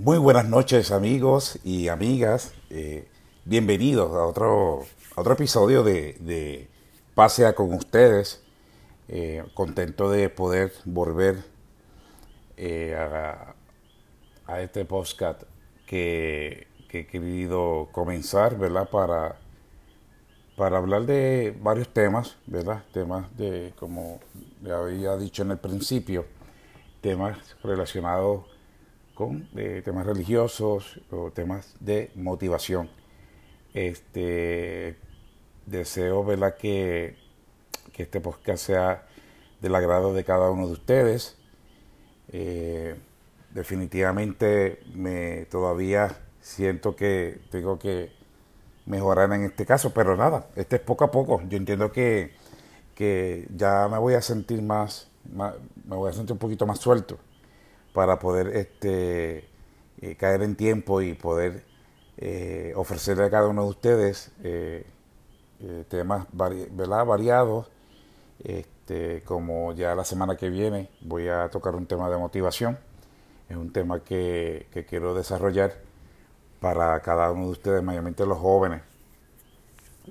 Muy buenas noches amigos y amigas. Eh, bienvenidos a otro, otro episodio de, de Pasea con ustedes. Eh, contento de poder volver eh, a, a, este podcast que, que, he querido comenzar, ¿verdad? Para, para hablar de varios temas, ¿verdad? Temas de, como le había dicho en el principio, temas relacionados con eh, temas religiosos o temas de motivación. Este deseo ¿verdad? Que, que este podcast sea del agrado de cada uno de ustedes. Eh, definitivamente me todavía siento que tengo que mejorar en este caso, pero nada, este es poco a poco. Yo entiendo que, que ya me voy a sentir más, más, me voy a sentir un poquito más suelto para poder este, eh, caer en tiempo y poder eh, ofrecerle a cada uno de ustedes eh, temas variados. Este, como ya la semana que viene voy a tocar un tema de motivación. Es un tema que, quiero desarrollar para cada uno de ustedes, mayormente los jóvenes.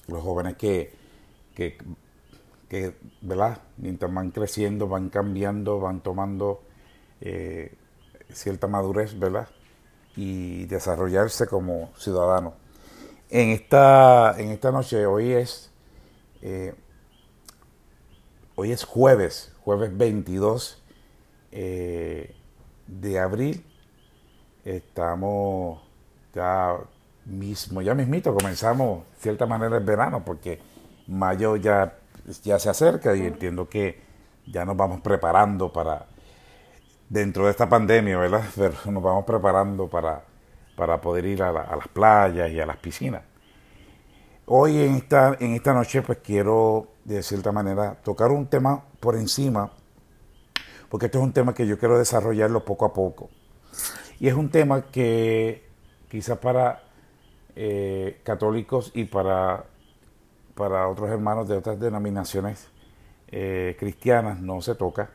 Los jóvenes que, mientras van creciendo, van cambiando, van tomando cierta madurez, ¿verdad? Y desarrollarse como ciudadano. En esta, en esta noche, hoy es, eh, hoy es jueves, jueves 22 eh, de abril. Estamos ya mismo, ya mismito, comenzamos cierta manera el verano, porque mayo ya, ya se acerca y entiendo que ya nos vamos preparando para dentro de esta pandemia, ¿verdad? Nos vamos preparando para, para poder ir a, las playas y a las piscinas. Hoy en esta, en esta noche pues quiero de cierta manera tocar un tema por encima, porque este es un tema que yo quiero desarrollarlo poco a poco. Y es un tema que quizás para eh, católicos y para, para otros hermanos de otras denominaciones eh, cristianas no se toca,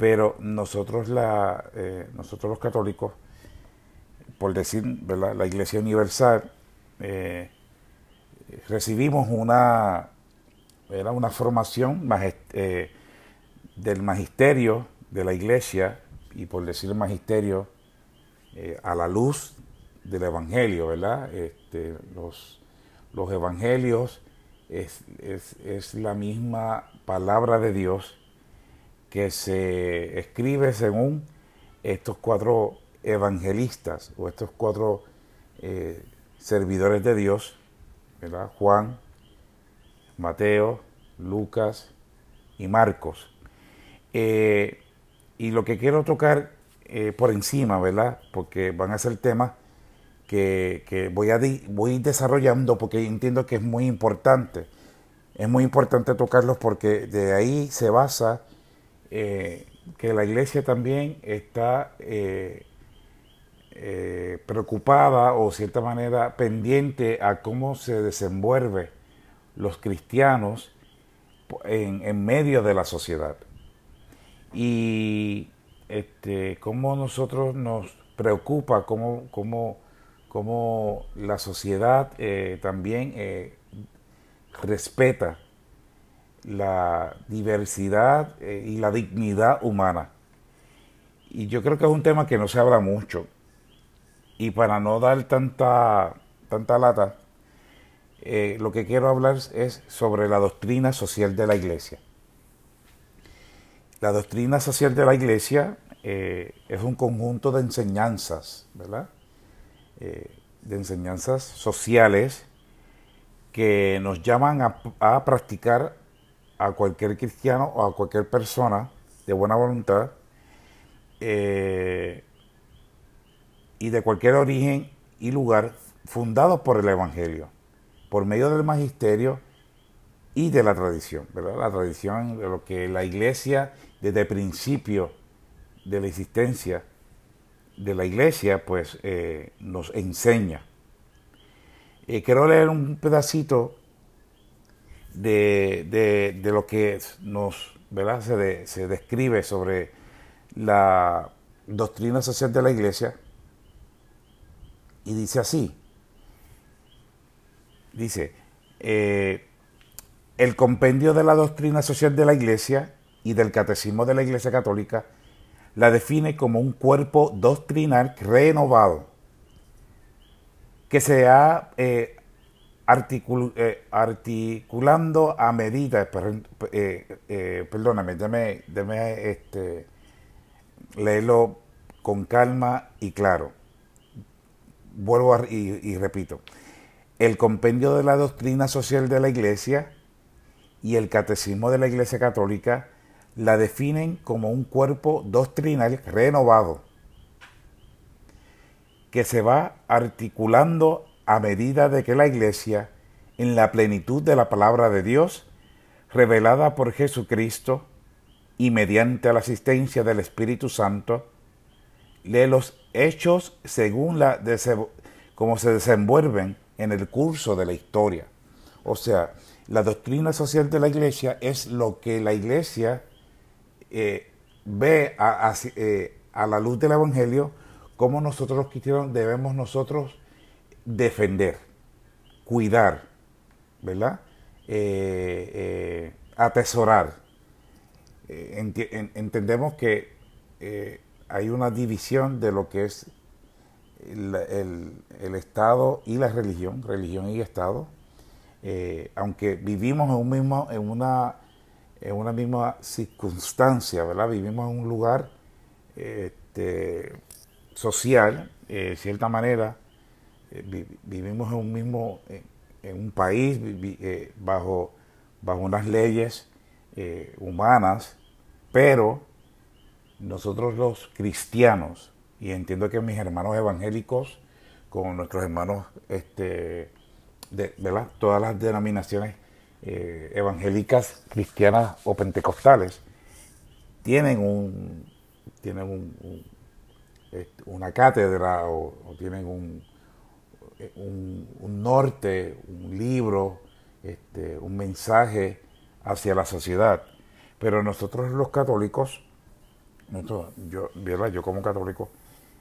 pero nosotros, la, eh, nosotros los católicos, por decir ¿verdad? la Iglesia Universal, eh, recibimos una, era una formación eh, del magisterio de la Iglesia, y por decir magisterio, a la luz del Evangelio, ¿verdad? Este, los, los Evangelios es, es, es la misma palabra de Dios que se escribe según estos cuatro evangelistas o estos cuatro eh, servidores de Dios, ¿verdad? Juan, Mateo, Lucas y Marcos. Eh, y lo que quiero tocar eh, por encima, ¿verdad? Porque van a ser temas que, que voy, a voy desarrollando porque entiendo que es muy importante. Es muy importante tocarlos porque de ahí se basa eh, que la iglesia también está eh, eh, preocupada o cierta manera pendiente a cómo se desenvuelve los cristianos en, en medio de la sociedad. Y este, cómo nosotros nos preocupa, cómo, cómo, cómo la sociedad también respeta la diversidad eh, y la dignidad humana. Y yo creo que es un tema que no se habla mucho. Y para no dar tanta, tanta lata, eh, lo que quiero hablar es sobre la doctrina social de la iglesia. La doctrina social de la iglesia eh, es un conjunto de enseñanzas, ¿verdad? de enseñanzas sociales que nos llaman a, a practicar a cualquier cristiano o a cualquier persona de buena voluntad eh, y de cualquier origen y lugar fundados por el Evangelio, por medio del magisterio y de la tradición, ¿verdad? La tradición de lo que la iglesia desde el principio de la existencia de la iglesia pues eh, nos enseña. Eh, quiero leer un pedacito de, de, lo que nos ¿verdad? Se, se, describe sobre la doctrina social de la iglesia Y dice así, dice, eh, el compendio de la doctrina social de la Iglesia y del catecismo de la Iglesia Católica la define como un cuerpo doctrinal renovado que se ha eh, eh, articulando a medida, eh, perdóname, déme, este, leerlo con calma y claro. Vuelvo y repito. El compendio de la doctrina social de la Iglesia y el catecismo de la Iglesia Católica la definen como un cuerpo doctrinal renovado que se va articulando a medida de que la Iglesia, en la plenitud de la palabra de Dios, revelada por Jesucristo y mediante la asistencia del Espíritu Santo, lee los hechos según la como se desenvuelven en el curso de la historia. O sea, la doctrina social de la iglesia es lo que la iglesia eh, ve eh, a, la luz del Evangelio, como nosotros los debemos nosotros defender, cuidar, ¿verdad? Eh, atesorar. entendemos que hay una división de lo que es el, Estado y la religión, religión y Estado, aunque vivimos en, un mismo, en una en una misma circunstancia, ¿verdad? Vivimos en un lugar este, social, eh, de cierta manera, eh, vivimos en un mismo, en, un país eh, bajo, bajo unas leyes humanas, pero nosotros los cristianos, y entiendo que mis hermanos evangélicos, con nuestros hermanos, este, de, ¿verdad? Todas las denominaciones eh, evangélicas, cristianas o pentecostales tienen un tienen un, este, una cátedra o, tienen un, un, norte, un libro, este, un mensaje hacia la sociedad. Pero nosotros los católicos, yo, yo como católico,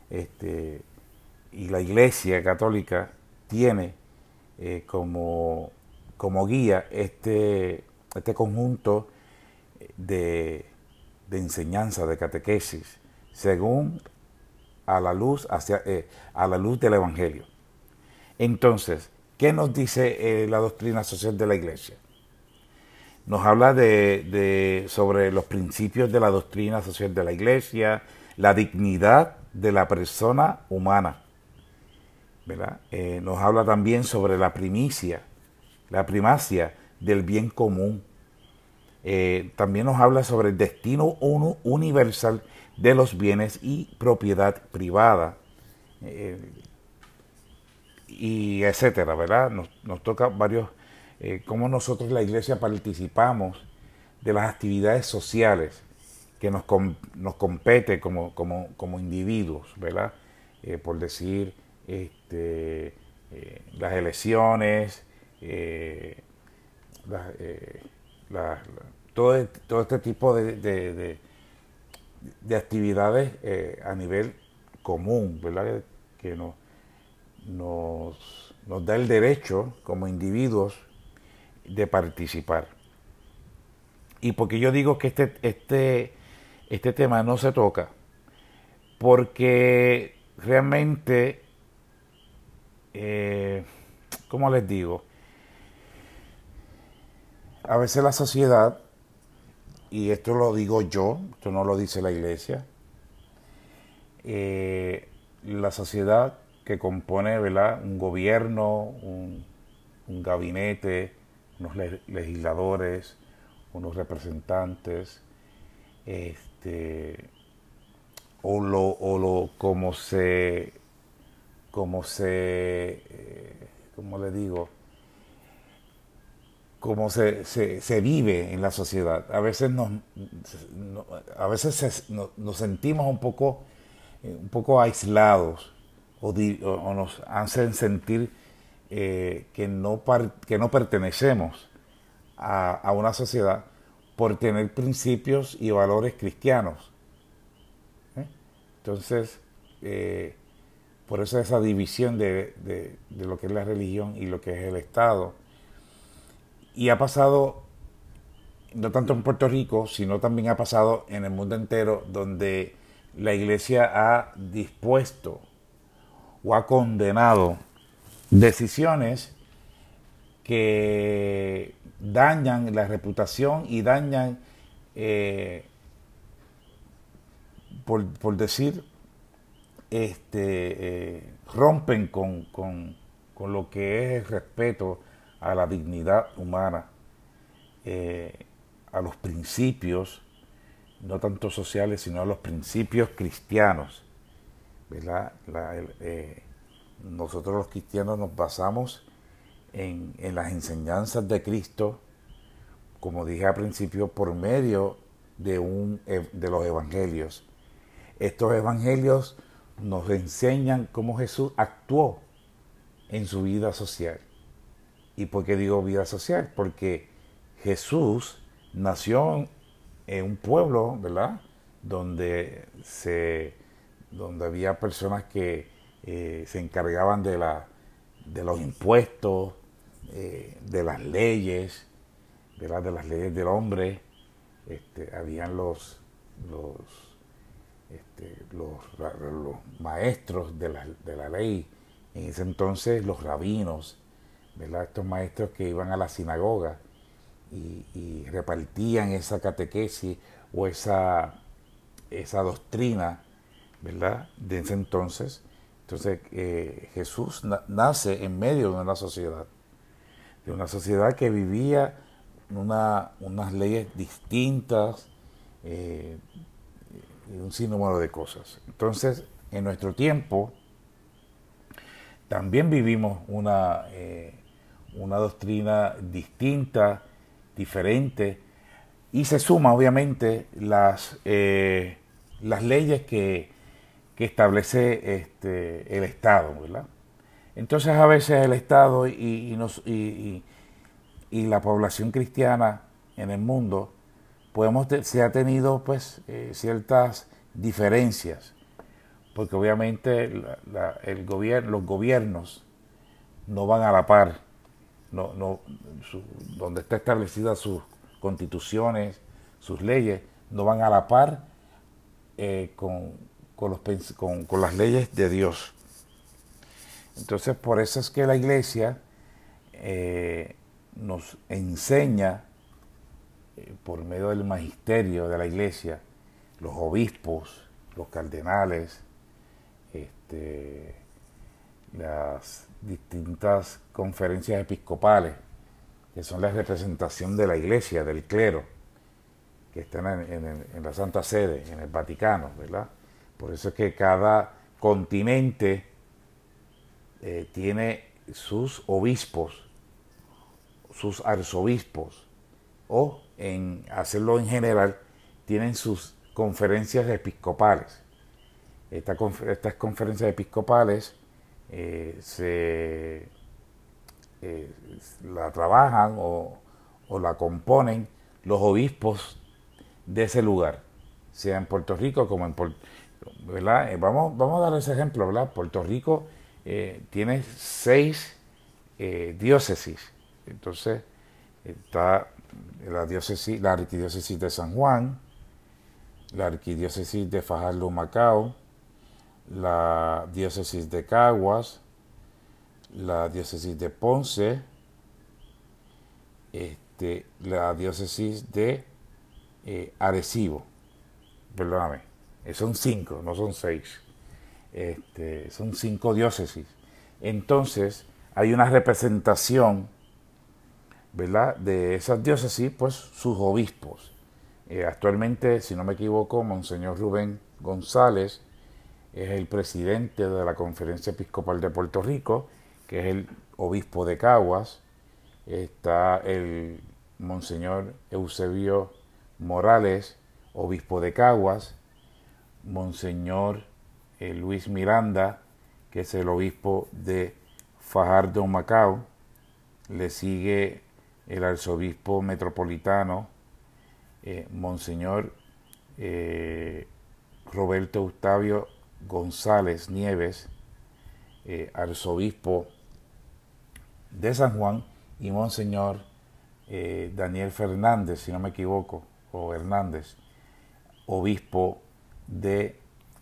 este, y la iglesia católica tiene eh, como como guía este, este conjunto de, enseñanza, de catequesis, según a la luz, hacia, eh, a la luz del Evangelio. Entonces, ¿qué nos dice eh, la doctrina social de la Iglesia? Nos habla de, sobre los principios de la doctrina social de la Iglesia, la dignidad de la persona humana. Eh, nos habla también sobre la primicia la primacia del bien común. Eh, también nos habla sobre el destino universal de los bienes y propiedad privada. Y etcétera, ¿verdad? Nos, toca varios, eh, cómo nosotros la iglesia participamos de las actividades sociales que nos, nos compete como, como, como individuos, ¿verdad? por decir, este, las elecciones, eh, eh, todo, todo, este tipo de, de, actividades eh, a nivel común, ¿verdad? Que nos, nos, da el derecho como individuos de participar. Y porque yo digo que este, este, este tema no se toca, porque realmente, eh, ¿cómo les digo? a veces la sociedad, y esto lo digo yo, esto no lo dice la iglesia, eh, la sociedad que compone ¿verdad? un gobierno, un, gabinete, unos legisladores, unos representantes, este, o lo, o lo como se, como se, eh, como le digo, cómo se, se, vive en la sociedad. A veces nos, a veces nos sentimos un poco, eh, un poco aislados o, nos hacen sentir eh, que, no que no pertenecemos a, una sociedad por tener principios y valores cristianos. ¿eh? Entonces, por eso esa división de, de lo que es la religión y lo que es el Estado. Y ha pasado, no tanto en Puerto Rico, sino también ha pasado en el mundo entero, donde la iglesia ha dispuesto o ha condenado decisiones que dañan la reputación y dañan, eh, por, decir, este, eh, rompen con, con, lo que es el respeto a la dignidad humana, eh, a los principios, no tanto sociales, sino a los principios cristianos. ¿Verdad? nosotros los cristianos nos basamos en, las enseñanzas de Cristo, como dije al principio, por medio de, un, de los evangelios. Estos evangelios nos enseñan cómo Jesús actuó en su vida social. ¿Y por qué digo vida social? Porque Jesús nació en un pueblo, ¿verdad? Donde, se, donde había personas que eh, se encargaban de, la, de los impuestos, eh, de las leyes, de, de las leyes del hombre. Este, habían los, los, este, los, maestros de la, de la, ley, en ese entonces los rabinos, estos maestros que iban a la sinagoga y, y repartían esa catequesis o esa, esa doctrina ¿verdad? de ese entonces entonces eh, Jesús nace en medio de una sociedad, de una sociedad que vivía una, unas leyes distintas eh, un sinnúmero de cosas. Entonces, en nuestro tiempo, también vivimos una, eh, una doctrina distinta, diferente, y se suma obviamente las, las leyes que que establece este, el Estado, ¿verdad? Entonces a veces el Estado y, y, la población cristiana en el mundo, podemos se ha tenido pues eh, ciertas diferencias, porque obviamente el gobierno, los gobiernos no van a la par, no, no, donde está establecida sus constituciones, sus leyes, no van a la par eh, con, con, los, con, las leyes de Dios. Entonces, por eso es que la iglesia eh, nos enseña, eh, por medio del magisterio de la iglesia, los obispos, los cardenales, este, las distintas conferencias episcopales, que son la representación de la iglesia, del clero, que están en la Santa Sede, en el Vaticano, ¿verdad? Por eso es que cada continente eh, tiene sus obispos, sus arzobispos, o en hacerlo en general, tienen sus conferencias episcopales. estas conferencias episcopales eh, se eh, la trabajan o, o, la componen los obispos de ese lugar, sea en Puerto Rico como en, Eh, vamos, vamos a dar ese ejemplo. Puerto Rico eh, tiene seis eh, diócesis. Entonces, está la diócesis, la arquidiócesis de San Juan, la arquidiócesis de Fajardo Macao, la diócesis de Caguas, la diócesis de Ponce, este, la diócesis de Arecibo, perdóname, son cinco, no son seis. Este, son cinco diócesis. Entonces, hay una representación, ¿verdad?, de esas diócesis, pues sus obispos. Eh, actualmente, si no me equivoco, Monseñor Rubén González es el presidente de la Conferencia Episcopal de Puerto Rico, que es el obispo de Caguas. Está el Monseñor Eusebio Morales, obispo de Caguas Monseñor eh, Luis Miranda, que es el obispo de Fajardo Macao, le sigue el arzobispo metropolitano, eh, Monseñor eh, Roberto Octavio González Nieves, arzobispo de San Juan, y Monseñor Daniel Fernández, si no me equivoco, o Hernández, obispo de...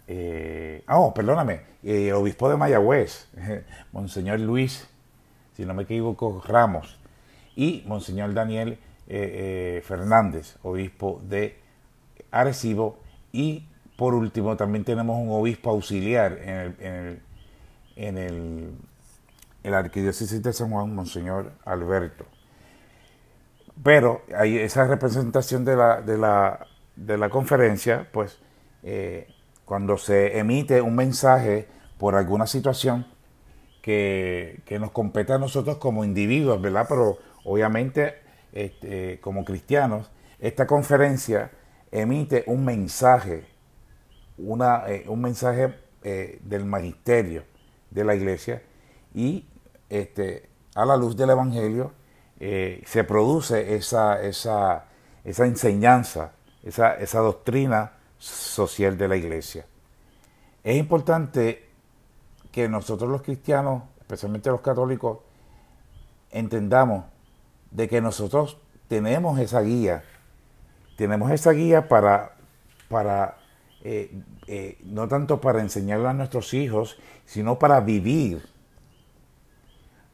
Eh, oh, perdóname, eh, obispo de Mayagüez, Monseñor Luis, si no me equivoco, Ramos, y Monseñor Daniel Fernández, obispo de Arecibo, y por último también tenemos un obispo auxiliar en el, en el, en el el arquidiócesis de San Juan, Monseñor Alberto. Pero hay esa representación de la, de la, de la conferencia, pues eh, cuando se emite un mensaje por alguna situación que, nos compete a nosotros como individuos, ¿verdad? Pero obviamente este, como cristianos, esta conferencia emite un mensaje, una, eh, un mensaje eh, del magisterio de la iglesia y este, a la luz del Evangelio se produce esa, esa, esa enseñanza, esa, esa doctrina social de la iglesia. Es importante que nosotros los cristianos, especialmente los católicos, entendamos de que nosotros tenemos esa guía, tenemos esa guía para, para eh, eh, no tanto para enseñarle a nuestros hijos, sino para vivir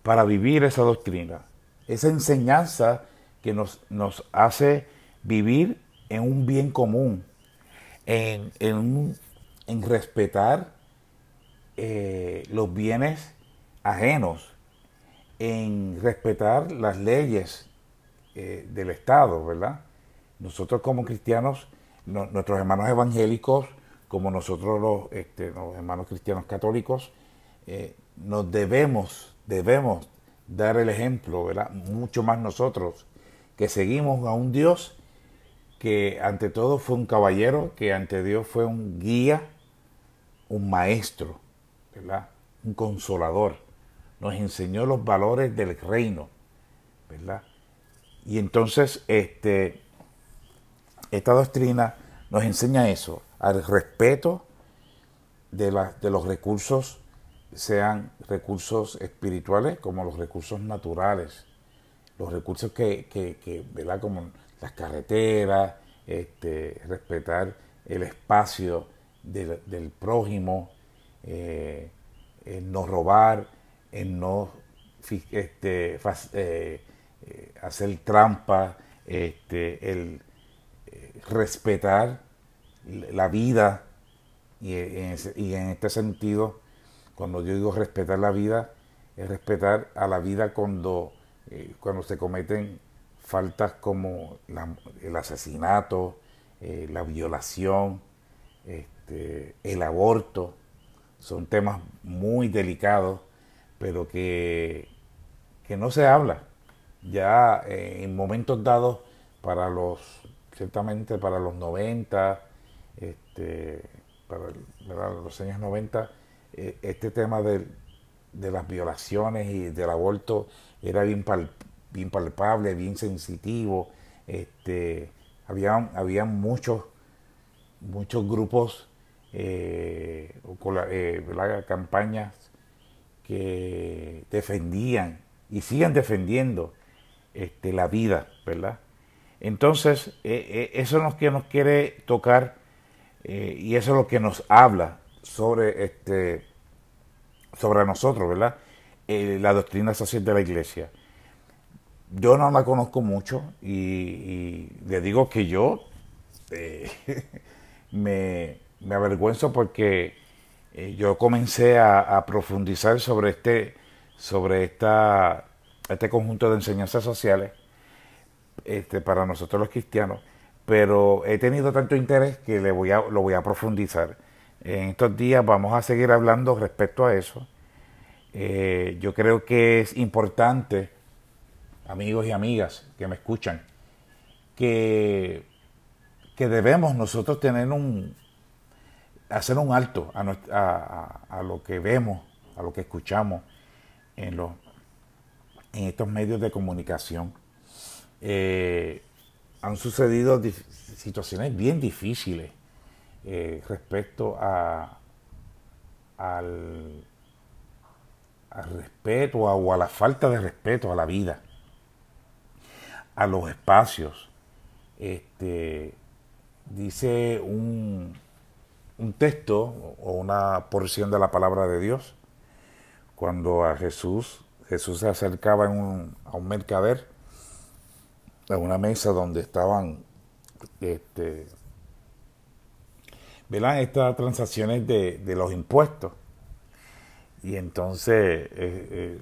para vivir esa doctrina, esa enseñanza que nos, nos hace vivir en un bien común, en, en, respetar eh, los bienes ajenos, en respetar las leyes eh, del Estado, ¿verdad? Nosotros como cristianos, nuestros hermanos evangélicos, como nosotros los, este, hermanos cristianos católicos, eh, nos debemos debemos dar el ejemplo, ¿verdad? Mucho más nosotros, que seguimos a un Dios que ante todo fue un caballero, que ante Dios fue un guía, un maestro, ¿verdad? Un consolador. Nos enseñó los valores del reino, ¿verdad? Y entonces, este, esta doctrina nos enseña eso, al respeto de, de los recursos sean recursos espirituales como los recursos naturales, los recursos que, que, ¿verdad? Como las carreteras, este, respetar el espacio del, prójimo, eh, no robar, en no este, eh, eh, hacer trampa, este, el respetar la vida y y en este sentido cuando yo digo respetar la vida, es respetar a la vida cuando, cuando se cometen faltas como el asesinato, eh, la violación, este, el aborto. Son temas muy delicados, pero que, que no se habla. Ya eh, en momentos dados, para los, ciertamente para los 90, este, para los años 90, eh, este tema de, las violaciones y del aborto era bien, bien palpable, bien sensitivo. Este, había, había muchos, muchos grupos eh, eh, campañas que defendían y siguen defendiendo este, la vida, ¿verdad? Entonces, eso es lo que nos quiere tocar y eso es lo que nos habla sobre este sobre nosotros, ¿verdad? Eh, la doctrina social de la iglesia. Yo no la conozco mucho y, le digo que yo eh, me, avergüenzo porque eh, yo comencé a, profundizar sobre este sobre esta este conjunto de enseñanzas sociales este, para nosotros los cristianos, pero he tenido tanto interés que le voy a, lo voy a profundizar. En estos días vamos a seguir hablando respecto a eso. Eh, yo creo que es importante, amigos y amigas que me escuchan, que, que debemos nosotros tener un, hacer un alto a, lo que vemos, a lo que escuchamos en, los, en estos medios de comunicación. Eh, han sucedido situaciones bien difíciles eh, respecto a, al, al respeto o a la falta de respeto a la vida, a los espacios. Este, dice un, un texto o una porción de la palabra de Dios. Cuando a Jesús Jesús se acercaba a un mercader a una mesa donde estaban este, estas transacciones de, los impuestos. Y entonces eh, eh,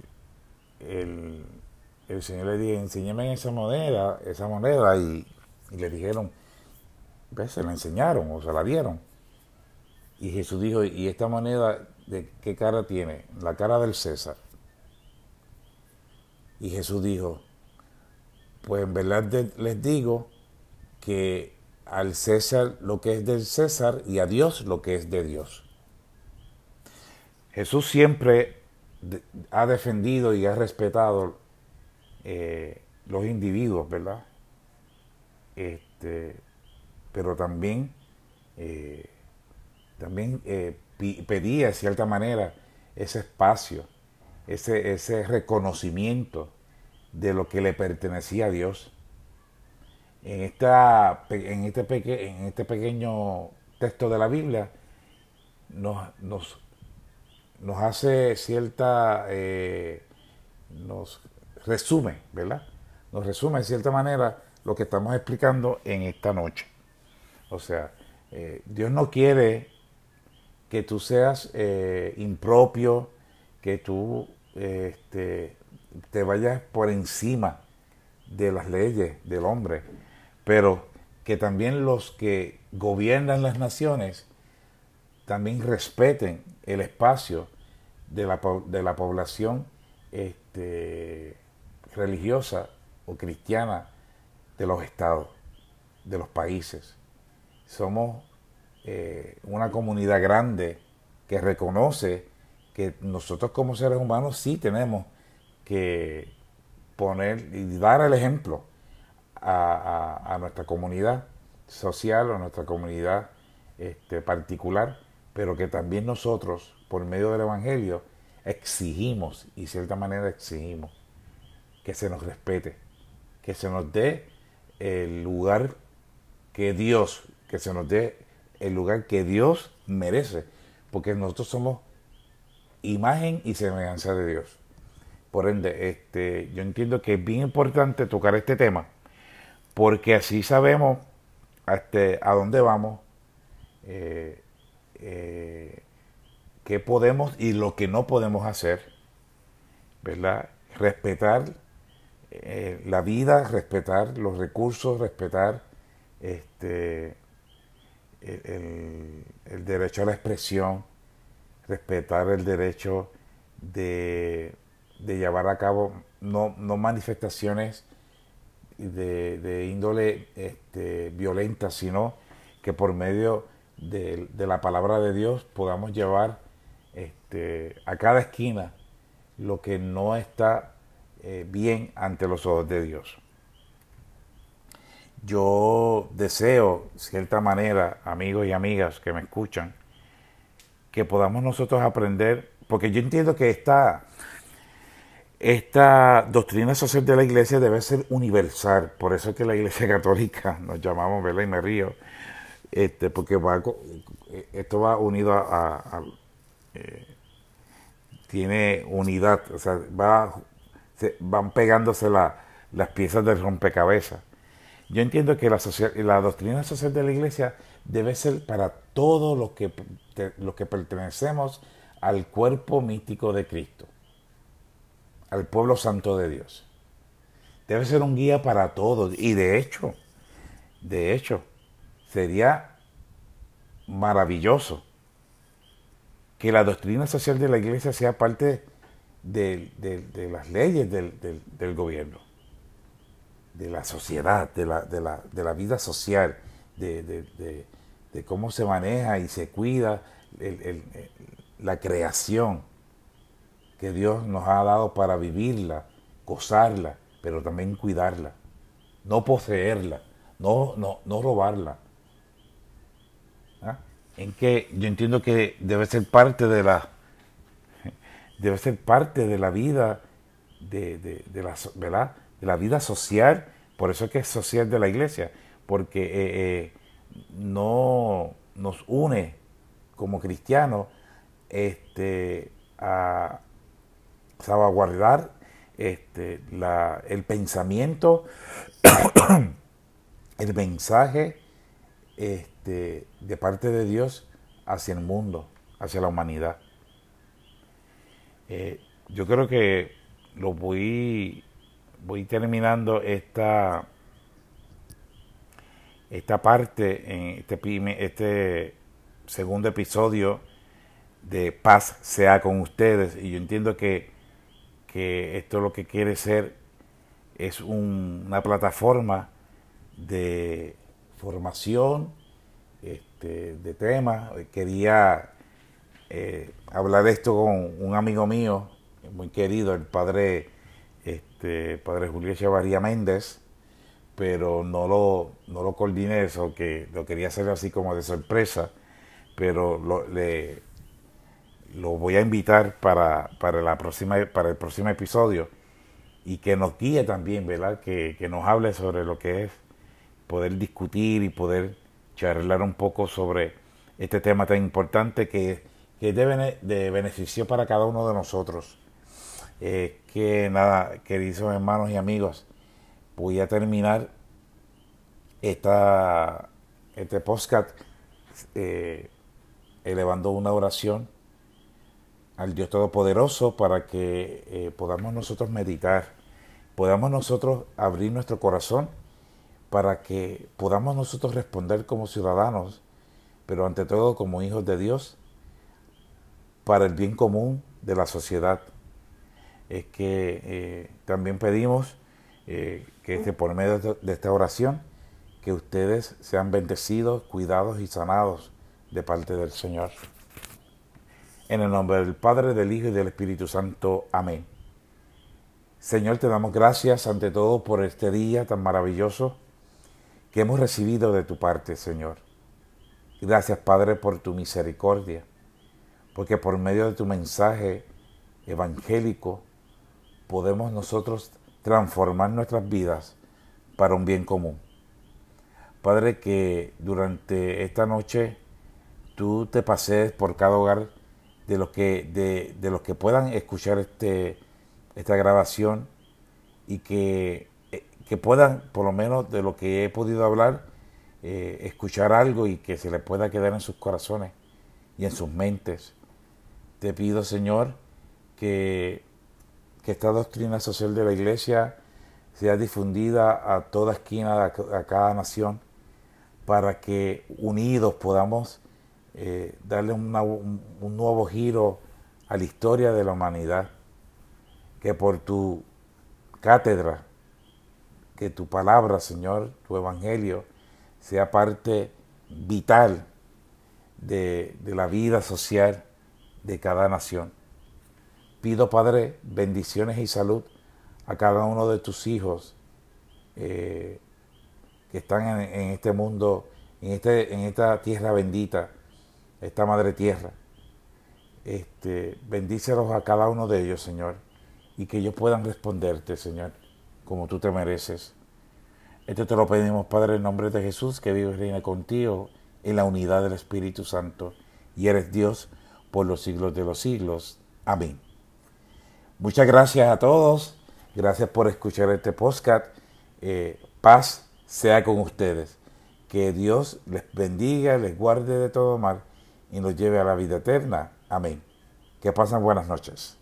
el, Señor le dijo enséñame esa moneda esa moneda y, le dijeron se la enseñaron o se la dieron y Jesús dijo y esta moneda de qué cara tiene la cara del César y Jesús dijo, pues en verdad les digo que al César lo que es del César y a Dios lo que es de Dios. Jesús siempre ha defendido y ha respetado eh, los individuos, ¿verdad? Este, pero también, eh, también eh, pedía de cierta manera ese espacio ese, ese reconocimiento de lo que le pertenecía a Dios. En, esta, este, en este pequeño texto de la Biblia nos, nos, nos hace cierta, nos resume, ¿verdad? Nos resume de cierta manera lo que estamos explicando en esta noche. O sea, eh, Dios no quiere que tú seas eh, impropio, que tú este, te vayas por encima de las leyes del hombre, pero que también los que gobiernan las naciones también respeten el espacio de la, de la población este, religiosa o cristiana de los estados, de los países. Somos eh, una comunidad grande que reconoce que nosotros como seres humanos sí tenemos que poner y dar el ejemplo a, nuestra comunidad social o a nuestra comunidad este, particular, pero que también nosotros, por medio del Evangelio, exigimos, y de cierta manera exigimos, que se nos respete, que se nos dé el lugar que Dios, que se nos dé el lugar que Dios merece, porque nosotros somos imagen y semejanza de Dios. Por ende, este, yo entiendo que es bien importante tocar este tema, porque así sabemos este, a dónde vamos, eh, eh, qué podemos y lo que no podemos hacer, ¿verdad? Respetar eh, la vida, respetar los recursos, respetar este, el derecho a la expresión, respetar el derecho de, llevar a cabo no, no manifestaciones de, índole este, violenta, sino que por medio de, la palabra de Dios podamos llevar este, a cada esquina lo que no está eh, bien ante los ojos de Dios. Yo deseo, cierta manera, amigos y amigas que me escuchan, que podamos nosotros aprender, porque yo entiendo que esta, esta doctrina social de la iglesia debe ser universal, por eso es que la iglesia católica nos llamamos, ¿verdad? Y me río, este, porque va, esto va unido a, eh, tiene unidad, o sea, va, van pegándose las piezas del rompecabezas. Yo entiendo que la, la doctrina social de la iglesia debe ser para todos los que, los que pertenecemos al cuerpo místico de Cristo, al pueblo santo de Dios. Debe ser un guía para todos. Y de hecho, de hecho, sería maravilloso que la doctrina social de la iglesia sea parte de, las leyes del, gobierno, de la sociedad, de la, de la vida social, de, de cómo se maneja y se cuida la creación que Dios nos ha dado para vivirla, gozarla, pero también cuidarla, no poseerla, no, no, no robarla. ¿Ah? En que yo entiendo que debe ser parte de la debe ser parte de la vida de, la, vida social, por eso es que es social de la iglesia, porque eh, eh, no nos une como cristianos este, a salvaguardar este, el pensamiento, el mensaje este, de parte de Dios hacia el mundo, hacia la humanidad. Eh, yo creo que lo voy, voy terminando esta, esta parte en este, este segundo episodio de paz sea con ustedes y yo entiendo que, que esto lo que quiere ser es una plataforma de formación este, de temas. Quería eh, hablar de esto con un amigo mío, muy querido, el padre, este, padre Julio Echevarría Méndez, pero no lo, no lo coordiné eso, que lo quería hacer así como de sorpresa, pero lo, le, lo voy a invitar para, para, la próxima, para el próximo episodio y que nos guíe también, ¿verdad? Que, que nos hable sobre lo que es poder discutir y poder charlar un poco sobre este tema tan importante que, que es de, beneficio para cada uno de nosotros. Eh, que nada, queridos hermanos y amigos, voy a terminar esta, este podcast eh, elevando una oración al Dios Todopoderoso para que eh, podamos nosotros meditar, podamos nosotros abrir nuestro corazón para que podamos nosotros responder como ciudadanos, pero ante todo como hijos de Dios, para el bien común de la sociedad. Es que eh, también pedimos eh, que este, por medio de esta oración, que ustedes sean bendecidos, cuidados y sanados de parte del Señor. En el nombre del Padre, del Hijo y del Espíritu Santo. Amén. Señor, te damos gracias ante todo por este día tan maravilloso que hemos recibido de tu parte, Señor. Gracias, Padre, por tu misericordia, porque por medio de tu mensaje evangélico podemos nosotros transformar nuestras vidas para un bien común. Padre, que durante esta noche tú te pases por cada hogar de los que, de, los que puedan escuchar este, esta grabación y que que puedan, por lo menos de lo que he podido hablar, eh, escuchar algo y que se les pueda quedar en sus corazones y en sus mentes. Te pido, Señor, que, que esta doctrina social de la Iglesia sea difundida a toda esquina, a, cada nación, para que unidos podamos eh, darle un, un nuevo giro a la historia de la humanidad. Que por tu cátedra que tu palabra, Señor, tu evangelio, sea parte vital de, la vida social de cada nación. Pido, Padre, bendiciones y salud a cada uno de tus hijos eh, que están en, este mundo, en, este, en esta tierra bendita, esta madre tierra. Este, bendícelos a cada uno de ellos, Señor, y que ellos puedan responderte, Señor como tú te mereces. Esto te lo pedimos, Padre, en nombre de Jesús, que vive y reina contigo en la unidad del Espíritu Santo, y eres Dios por los siglos de los siglos. Amén. Muchas gracias a todos. Gracias por escuchar este podcast. Eh, paz sea con ustedes. Que Dios les bendiga, les guarde de todo mal y nos lleve a la vida eterna. Amén. Que pasen buenas noches.